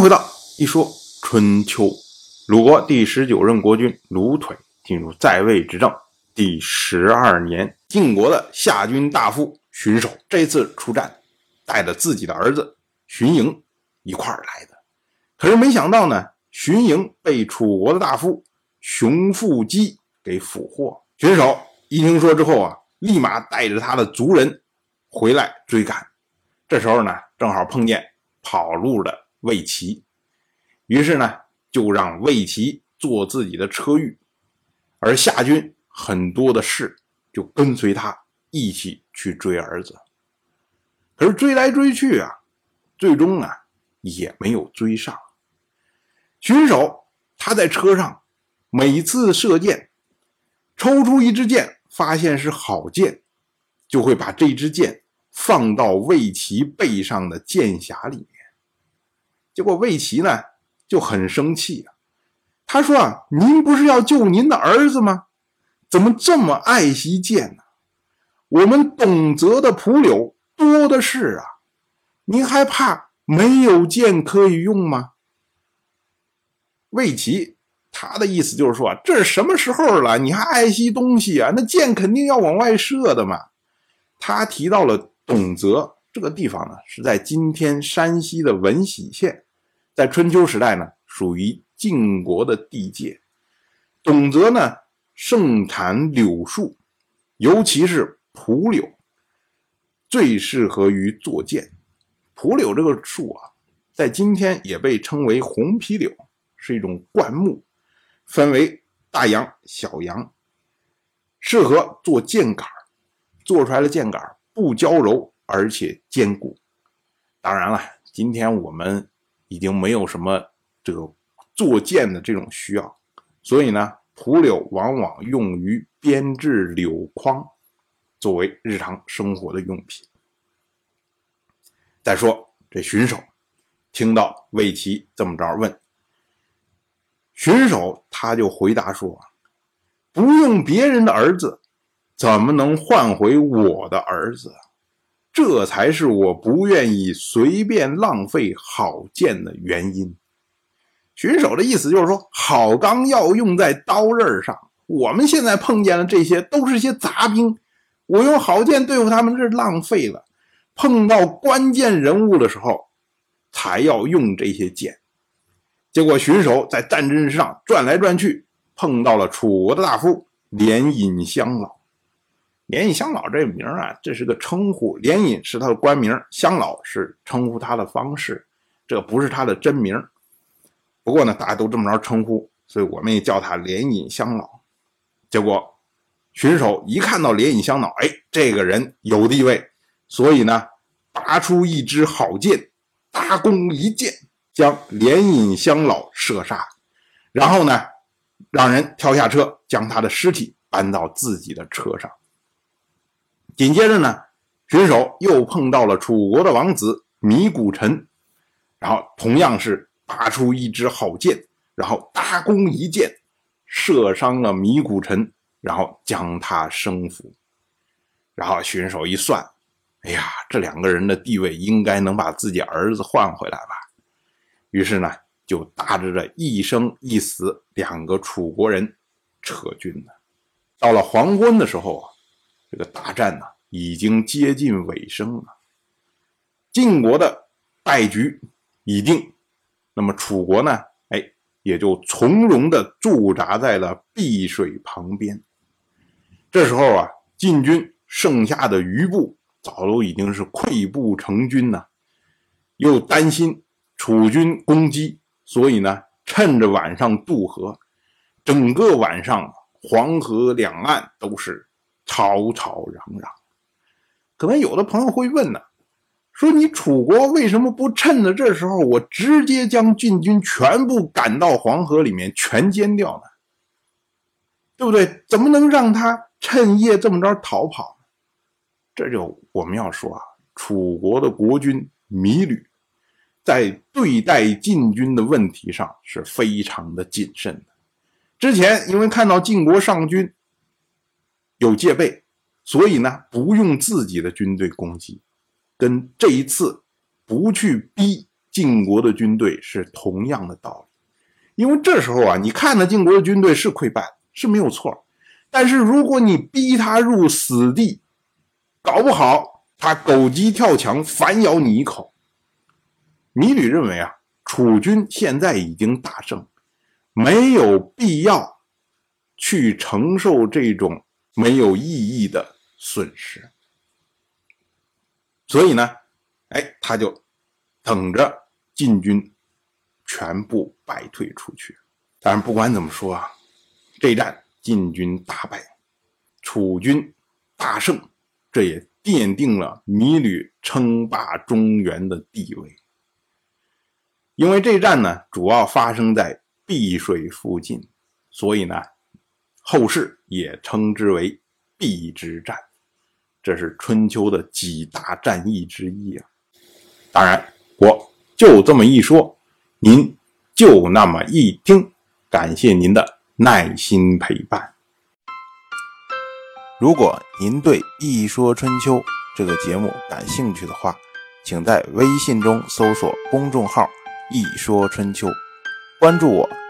回到一说春秋。鲁国第十九任国君鲁腿进入在位执政第十二年，晋国的夏军大夫荀守这次出战，带着自己的儿子荀盈一块儿来的。可是没想到呢，荀盈被楚国的大夫熊腹姬给俘获。荀守一听说之后啊，立马带着他的族人回来追赶。这时候呢，正好碰见跑路的魏齐，于是呢。就让魏齐做自己的车御，而夏军很多的士就跟随他一起去追儿子。可是追来追去啊，最终啊也没有追上。巡守他在车上每次射箭，抽出一支箭，发现是好箭，就会把这支箭放到魏齐背上的箭匣里面。结果魏齐呢？就很生气啊！他说：“啊，您不是要救您的儿子吗？怎么这么爱惜剑呢？我们董泽的蒲柳多的是啊，您还怕没有剑可以用吗？”魏齐他的意思就是说：“啊，这是什么时候了，你还爱惜东西啊？那箭肯定要往外射的嘛。”他提到了董泽这个地方呢，是在今天山西的闻喜县。在春秋时代呢，属于晋国的地界。董泽呢盛产柳树，尤其是蒲柳，最适合于做剑。蒲柳这个树啊，在今天也被称为红皮柳，是一种灌木，分为大杨、小杨，适合做剑杆做出来的剑杆不娇柔，而且坚固。当然了，今天我们。已经没有什么这个做剑的这种需要，所以呢，蒲柳往往用于编制柳筐，作为日常生活的用品。再说这荀守听到魏齐这么着问，荀守他就回答说：“不用别人的儿子，怎么能换回我的儿子？”这才是我不愿意随便浪费好剑的原因。荀守的意思就是说，好钢要用在刀刃上。我们现在碰见的这些都是些杂兵，我用好剑对付他们是浪费了。碰到关键人物的时候，才要用这些剑。结果巡守在战阵上转来转去，碰到了楚国的大夫连尹相老。连尹乡老这名啊，这是个称呼。连隐是他的官名，乡老是称呼他的方式，这不是他的真名。不过呢，大家都这么着称呼，所以我们也叫他连尹乡老。结果，巡守一看到连尹乡老，哎，这个人有地位，所以呢，拔出一支好剑，搭弓一箭，将连尹乡老射杀，然后呢，让人跳下车，将他的尸体搬到自己的车上。紧接着呢，荀守又碰到了楚国的王子米谷臣，然后同样是拔出一支好剑，然后搭弓一箭，射伤了米谷臣，然后将他生俘。然后荀守一算，哎呀，这两个人的地位应该能把自己儿子换回来吧？于是呢，就搭着这一生一死两个楚国人撤军了。到了黄昏的时候啊。这个大战呢，已经接近尾声了。晋国的败局已定，那么楚国呢？哎，也就从容的驻扎在了碧水旁边。这时候啊，晋军剩下的余部早都已经是溃不成军呐，又担心楚军攻击，所以呢，趁着晚上渡河，整个晚上黄河两岸都是。吵吵嚷嚷，可能有的朋友会问呢，说你楚国为什么不趁着这时候，我直接将晋军全部赶到黄河里面全歼掉呢？对不对？怎么能让他趁夜这么着逃跑呢？这就我们要说啊，楚国的国君芈吕在对待晋军的问题上是非常的谨慎的。之前因为看到晋国上军。有戒备，所以呢，不用自己的军队攻击，跟这一次不去逼晋国的军队是同样的道理。因为这时候啊，你看着晋国的军队是溃败，是没有错。但是如果你逼他入死地，搞不好他狗急跳墙，反咬你一口。米吕认为啊，楚军现在已经大胜，没有必要去承受这种没有意义的损失。所以呢，哎，他就等着晋军全部败退出去。但是不管怎么说啊，这一战晋军大败，楚军大胜，这也奠定了米吕称霸中原的地位。因为这一战呢，主要发生在碧水附近，所以呢，后世也称之为敝之战。这是春秋的几大战役之一啊！当然，我就这么一说，您就那么一听。感谢您的耐心陪伴。如果您对《一说春秋》这个节目感兴趣的话，请在微信中搜索公众号“一说春秋”，关注我。